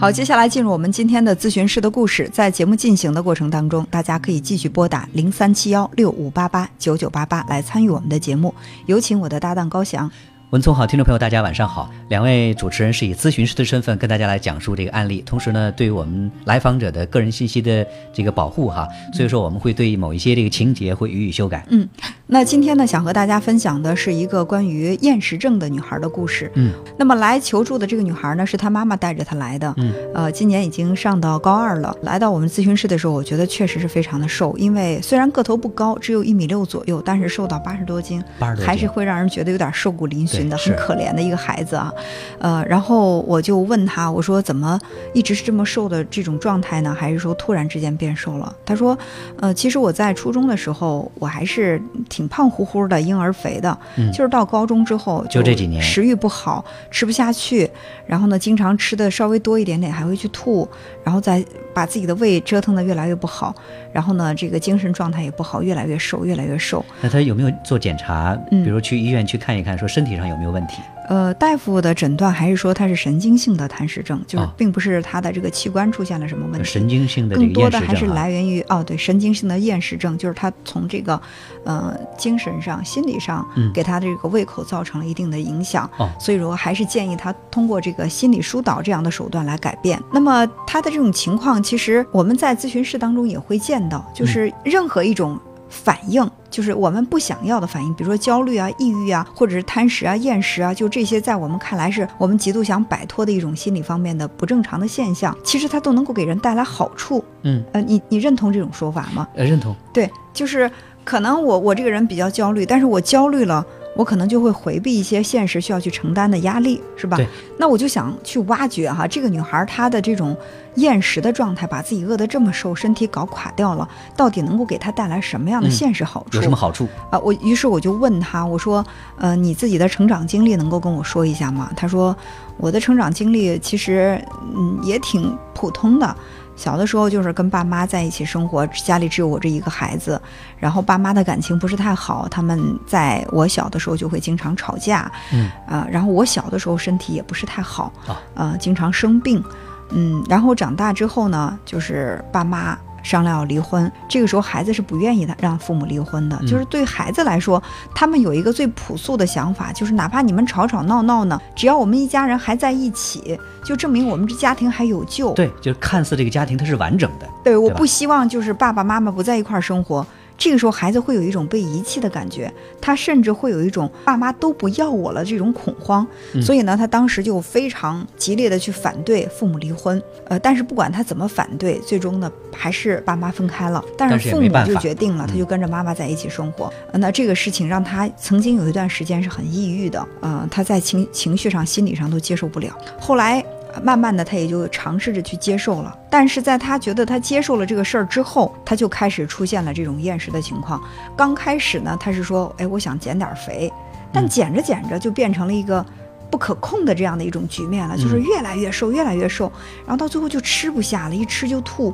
好，接下来进入我们今天的咨询师的故事。在节目进行的过程当中，大家可以继续拨打零三七幺六五八八九九八八来参与我们的节目。有请我的搭档高翔。文聪好，听众朋友，大家晚上好。两位主持人是以咨询师的身份跟大家来讲述这个案例，同时呢，对于我们来访者的个人信息的这个保护哈，所以说我们会对某一些这个情节会予以修改。嗯，那今天呢，想和大家分享的是一个关于厌食症的女孩的故事。嗯，那么来求助的这个女孩呢，是她妈妈带着她来的。嗯，呃，今年已经上到高二了。来到我们咨询室的时候，我觉得确实是非常的瘦，因为虽然个头不高，只有一米六左右，但是瘦到八十多斤，八十多斤还是会让人觉得有点瘦骨嶙峋的，很可怜的一个孩子啊。呃，然后我就问他，我说怎么一直是这么瘦的这种状态呢？还是说突然之间变瘦了？他说，呃，其实我在初中的时候，我还是挺胖乎乎的，婴儿肥的，嗯就是到高中之后，就这几年食欲不好，吃不下去，然后呢，经常吃的稍微多一点点，还会去吐，然后再把自己的胃折腾的越来越不好，然后呢，这个精神状态也不好，越来越瘦，越来越瘦。那他有没有做检查？嗯比如去医院去看一看，说身体上有没有问题？呃，大夫的诊断还是说他是神经性的痰湿症，就是哦并不是他的这个器官出现了什么问题。神经性的这更多的还是。来源于哦，对，神经性的厌食症，就是他从这个，呃，精神上、心理上嗯给他的这个胃口造成了一定的影响。哦所以说还是建议他通过这个心理疏导这样的手段来改变。那么他的这种情况，其实我们在咨询室当中也会见到，嗯就是任何一种反应。就是我们不想要的反应，比如说焦虑啊、抑郁啊，或者是贪食啊、厌食啊，就这些，在我们看来是我们极度想摆脱的一种心理方面的不正常的现象，其实它都能够给人带来好处。嗯，呃，你你认同这种说法吗？呃，认同。对，就是可能我我这个人比较焦虑，但是我焦虑了。我可能就会回避一些现实需要去承担的压力，是吧？那我就想去挖掘哈，这个女孩她的这种厌食的状态，把自己饿得这么瘦，身体搞垮掉了，到底能够给她带来什么样的嗯现实好处？有什么好处？啊，我于是我就问她，我说，呃，你自己的成长经历能够跟我说一下吗？她说，我的成长经历其实，嗯，也挺普通的。小的时候就是跟爸妈在一起生活，家里只有我这一个孩子，然后爸妈的感情不是太好，他们在我小的时候就会经常吵架，嗯，啊、然后我小的时候身体也不是太好，啊呃，经常生病，嗯，然后长大之后呢，就是爸妈商量要离婚，这个时候孩子是不愿意的让父母离婚的，嗯就是对孩子来说，他们有一个最朴素的想法，就是哪怕你们吵吵闹闹呢，只要我们一家人还在一起，就证明我们这家庭还有救。对，就是看似这个家庭它是完整的。对，我不希望就是爸爸妈妈不在一块儿生活。这个时候，孩子会有一种被遗弃的感觉，他甚至会有一种爸妈都不要我了这种恐慌。嗯所以呢，他当时就非常激烈的去反对父母离婚。呃，但是不管他怎么反对，最终呢还是爸妈分开了。但但是父母就决定了，他嗯就跟着妈妈在一起生活。呃那这个事情让他曾经有一段时间是很抑郁的，呃，他在情情绪上、心理上都接受不了。后来呃慢慢的，他也就尝试着去接受了。但是在他觉得他接受了这个事儿之后，他就开始出现了这种厌食的情况。刚开始呢，他是说，哎，我想减点儿肥，但嗯减着减着就变成了一个。不可控的这样的一种局面了，就是嗯越来越瘦，越来越瘦，然后到最后就吃不下了，一吃就吐，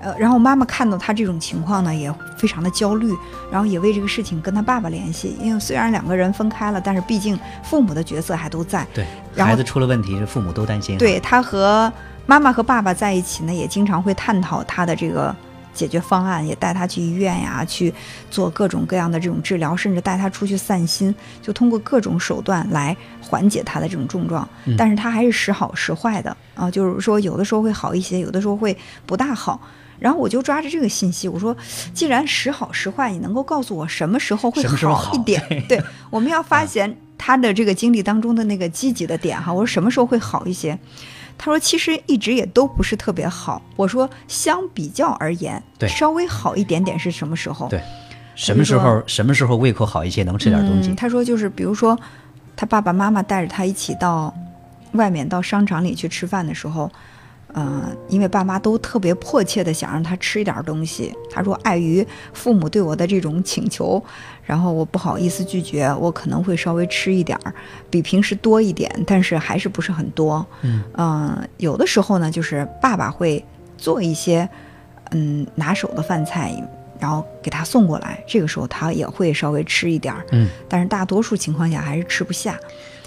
呃，然后妈妈看到他这种情况呢，也非常的焦虑，然后也为这个事情跟他爸爸联系，因为虽然两个人分开了，但是毕竟父母的角色还都在，对，孩子出了问题，父母都担心。，对他和妈妈和爸爸在一起呢，也经常会探讨他的这个解决方案，也带他去医院呀，去做各种各样的这种治疗，甚至带他出去散心，就通过各种手段来缓解他的这种症状。嗯但是他还是时好时坏的啊，就是说有的时候会好一些，有的时候会不大好。然后我就抓着这个信息，我说，既然时好时坏，你能够告诉我什么时候会好一点？对，我们要发现他的这个经历当中的那个积极的点哈。我说什么时候会好一些？他说其实一直也都不是特别好。我说相比较而言，对稍微好一点点是什么时候？对什么时候什么时候胃口好一些，能吃点东西嗯？？他说就是比如说，他爸爸妈妈带着他一起到外面到商场里去吃饭的时候，呃，因为爸妈都特别迫切的想让他吃一点东西。他说碍于父母对我的这种请求，然后我不好意思拒绝，我可能会稍微吃一点儿，比平时多一点，但是还是不是很多。嗯嗯，有的时候呢，就是爸爸会做一些嗯拿手的饭菜，然后给他送过来，这个时候他也会稍微吃一点儿，嗯，但是大多数情况下还是吃不下。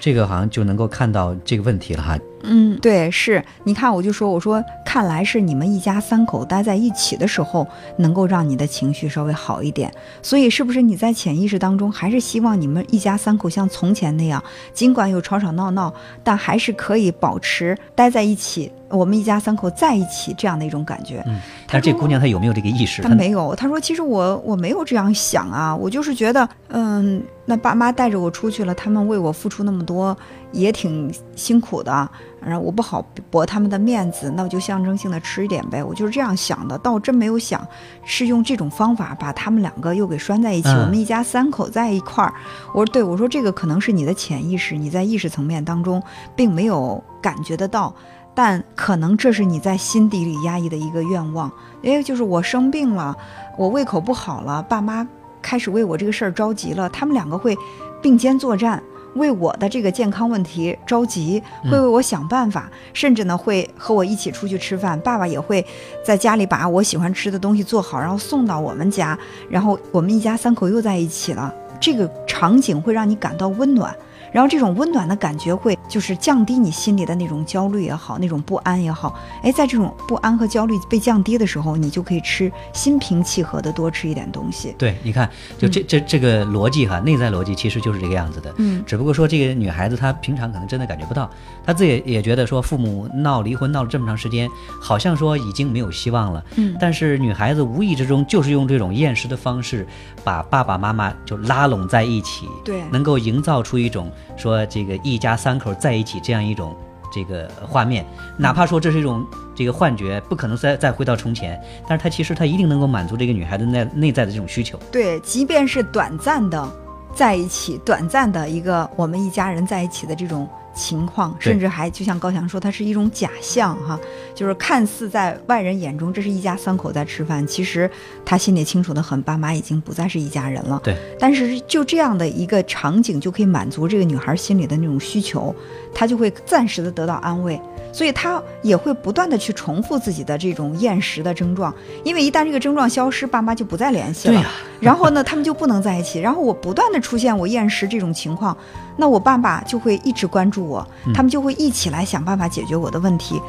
这个好像就能够看到这个问题了哈。嗯，对，是你看，我就说，我说，看来是你们一家三口待在一起的时候，能够让你的情绪稍微好一点。所以，是不是你在潜意识当中，还是希望你们一家三口像从前那样，尽管有吵吵闹闹，但还是可以保持待在一起，我们一家三口在一起这样的一种感觉。嗯，但这姑娘她有没有这个意识？她没有。她说：“其实我我没有这样想啊，我就是觉得，嗯，那爸妈带着我出去了，他们为我付出那么多，也挺辛苦的。”然后我不好驳他们的面子，那我就象征性的吃一点呗。我就是这样想的，倒真没有想是用这种方法把他们两个又给拴在一起。我们一家三口在一块儿。我说对，我说这个可能是你的潜意识，你在意识层面当中并没有感觉得到，但可能这是你在心底里压抑的一个愿望。因为，就是我生病了，我胃口不好了，爸妈开始为我这个事儿着急了，他们两个会并肩作战。为我的这个健康问题着急，会为我想办法，甚至呢会和我一起出去吃饭。爸爸也会在家里把我喜欢吃的东西做好，然后送到我们家，然后我们一家三口又在一起了。这个场景会让你感到温暖。然后这种温暖的感觉会就是降低你心里的那种焦虑也好，那种不安也好。哎，在这种不安和焦虑被降低的时候，你就可以吃心平气和的多吃一点东西。对，你看，就这这这个逻辑哈，内在逻辑其实就是这个样子的。嗯，只不过说这个女孩子她平常可能真的感觉不到，她自己也觉得说父母闹离婚闹了这么长时间，好像说已经没有希望了。嗯，但是女孩子无意之中就是用这种厌食的方式，把爸爸妈妈就拉拢在一起，对，能够营造出一种。说这个一家三口在一起这样一种这个画面，哪怕说这是一种这个幻觉，不可能再再回到从前，但是它其实它一定能够满足这个女孩子内内在的这种需求。对，即便是短暂的在一起，短暂的一个我们一家人在一起的这种。情况，甚至还就像高翔说，它是一种假象哈，就是看似在外人眼中这是一家三口在吃饭，其实他心里清楚的很，爸妈已经不再是一家人了。对，但是就这样的一个场景就可以满足这个女孩心里的那种需求，她就会暂时的得到安慰。所以他也会不断的去重复自己的这种厌食的症状，因为一旦这个症状消失，爸妈就不再联系了。然后呢，他们就不能在一起。然后我不断的出现我厌食这种情况，那我爸爸就会一直关注我，他们就会一起来想办法解决我的问题。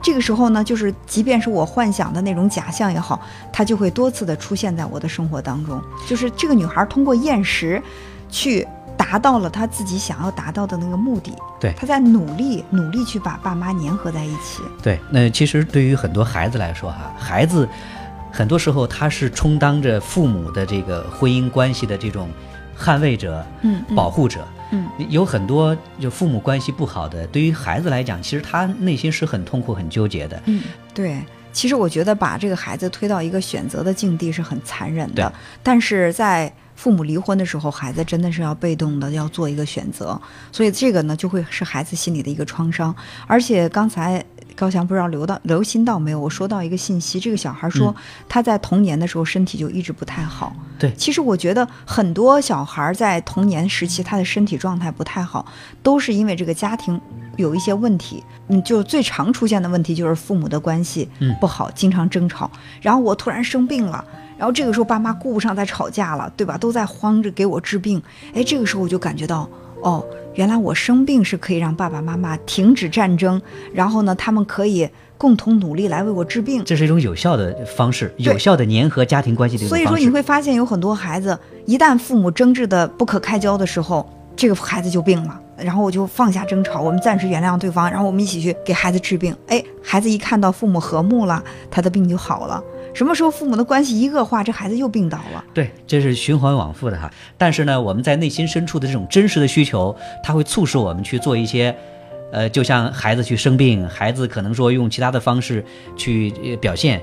这个时候呢，就是即便是我幻想的那种假象也好，它就会多次的出现在我的生活当中。就是这个女孩通过厌食，去。达到了他自己想要达到的那个目的，对，他在努力努力去把爸妈粘合在一起。对，那其实对于很多孩子来说，哈，孩子很多时候他是充当着父母的这个婚姻关系的这种捍卫者、嗯，保护者。嗯，有很多就父母关系不好的，对于孩子来讲，其实他内心是很痛苦、很纠结的。嗯，对，其实我觉得把这个孩子推到一个选择的境地是很残忍的，但是在。父母离婚的时候，孩子真的是要被动的要做一个选择，所以这个呢就会是孩子心里的一个创伤。而且刚才高翔不知道留到留心到没有，我说到一个信息，这个小孩说他在童年的时候身体就一直不太好。对，其实我觉得很多小孩在童年时期他的身体状态不太好，都是因为这个家庭有一些问题。嗯，就最常出现的问题就是父母的关系不好，经常争吵。然后我突然生病了。然后这个时候，爸妈顾不上再吵架了，对吧？都在慌着给我治病。哎，这个时候我就感觉到，哦，原来我生病是可以让爸爸妈妈停止战争，然后呢，他们可以共同努力来为我治病。这是一种有效的方式，有效的粘合家庭关系的所以说，你会发现有很多孩子，一旦父母争执的不可开交的时候，这个孩子就病了。然后我就放下争吵，我们暂时原谅对方，然后我们一起去给孩子治病。哎，孩子一看到父母和睦了，他的病就好了。什么时候父母的关系一恶化，这孩子又病倒了？对，这是循环往复的哈。但是呢，我们在内心深处的这种真实的需求，它会促使我们去做一些，呃，就像孩子去生病，孩子可能说用其他的方式去表现，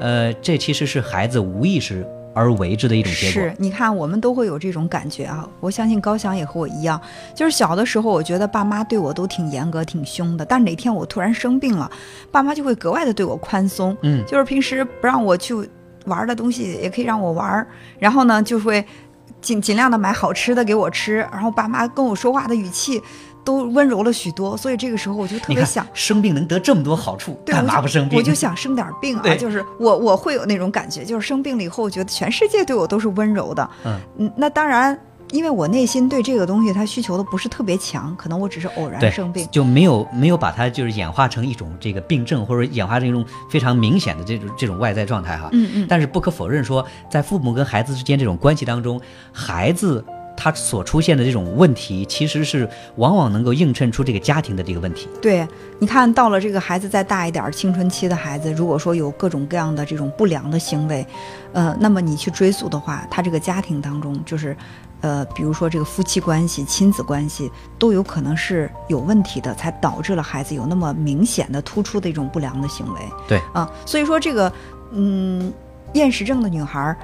呃，这其实是孩子无意识。而为之的一种结果。是，你看，我们都会有这种感觉啊。我相信高翔也和我一样，就是小的时候，我觉得爸妈对我都挺严格、挺凶的。但是哪天我突然生病了，爸妈就会格外的对我宽松。嗯，就是平时不让我去玩的东西，也可以让我玩。然后呢，就会尽尽量的买好吃的给我吃。然后爸妈跟我说话的语气。都温柔了许多，所以这个时候我就特别想生病能得这么多好处，干嘛不生病？我就想生点病啊！就是我我会有那种感觉，就是生病了以后，我觉得全世界对我都是温柔的。嗯嗯，那当然因为我内心对这个东西它需求的不是特别强，可能我只是偶然生病。就没有没有把它就是演化成一种这个病症，或者演化成一种非常明显的这种这种外在状态哈。嗯嗯，但是不可否认说，在父母跟孩子之间这种关系当中，孩子他所出现的这种问题，其实是往往能够映衬出这个家庭的这个问题。对，你看到了这个孩子再大一点儿，青春期的孩子，如果说有各种各样的这种不良的行为，呃，那么你去追溯的话，他这个家庭当中就是。呃，比如说这个夫妻关系、亲子关系都有可能是有问题的，才导致了孩子有那么明显的、突出的一种不良的行为。对啊，所以说这个，嗯，厌食症的女孩儿，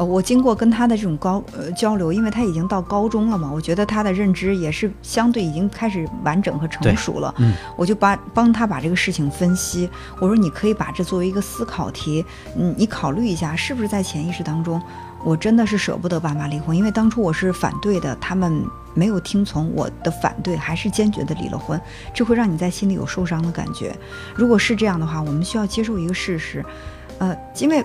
呃，我经过跟他的这种高呃交流，因为他已经到高中了嘛，我觉得他的认知也是相对已经开始完整和成熟了。嗯，我就把帮他把这个事情分析，我说你可以把这作为一个思考题，嗯，你考虑一下是不是在潜意识当中。我真的是舍不得爸妈离婚，因为当初我是反对的，他们没有听从我的反对，还是坚决的离了婚，这会让你在心里有受伤的感觉。如果是这样的话，我们需要接受一个事实，呃，因为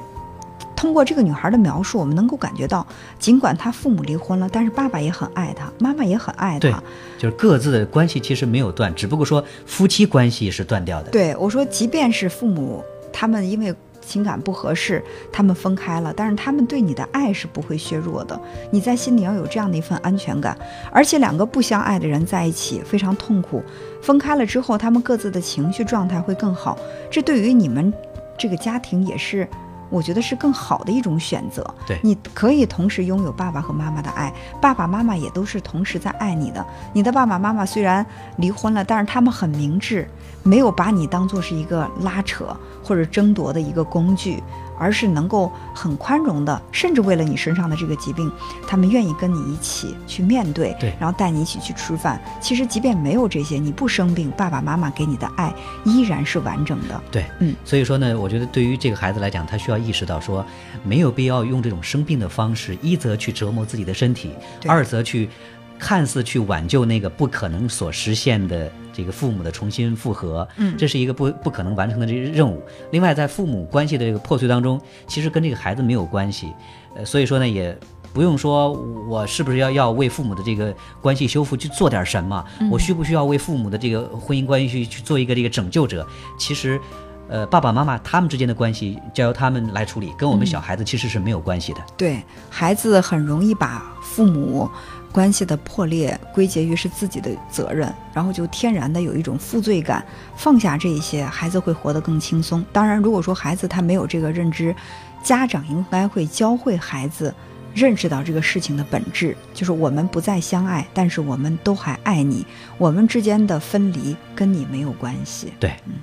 通过这个女孩的描述，我们能够感觉到，尽管她父母离婚了，但是爸爸也很爱她，妈妈也很爱她。就是各自的关系其实没有断，只不过说夫妻关系是断掉的。对我说，即便是父母他们因为情感不合适，他们分开了，但是他们对你的爱是不会削弱的。你在心里要有这样的一份安全感，而且两个不相爱的人在一起非常痛苦，分开了之后，他们各自的情绪状态会更好，这对于你们这个家庭也是。我觉得是更好的一种选择。对你可以同时拥有爸爸和妈妈的爱，爸爸妈妈也都是同时在爱你的。你的爸爸妈妈虽然离婚了，但是他们很明智，没有把你当做是一个拉扯或者争夺的一个工具，而是能够很宽容的，甚至为了你身上的这个疾病，他们愿意跟你一起去面对，对然后带你一起去吃饭。其实即便没有这些，你不生病，爸爸妈妈给你的爱依然是完整的。对，嗯，所以说呢，我觉得对于这个孩子来讲，他需要意识到说，没有必要用这种生病的方式，一则去折磨自己的身体，二则去看似去挽救那个不可能所实现的这个父母的重新复合，嗯这是一个不不可能完成的这个任务。另外，在父母关系的这个破碎当中，其实跟这个孩子没有关系，呃，所以说呢，也不用说我是不是要要为父母的这个关系修复去做点什么，我需不需要为父母的这个婚姻关系去去做一个这个拯救者？其实。呃，爸爸妈妈他们之间的关系交由他们来处理，跟我们小孩子其实是没有关系的。对孩子很容易把父母关系的破裂归结于是自己的责任，然后就天然的有一种负罪感。放下这一些，孩子会活得更轻松。当然，如果说孩子他没有这个认知，家长应该会教会孩子。认识到这个事情的本质，就是我们不再相爱，但是我们都还爱你。我们之间的分离跟你没有关系。对，嗯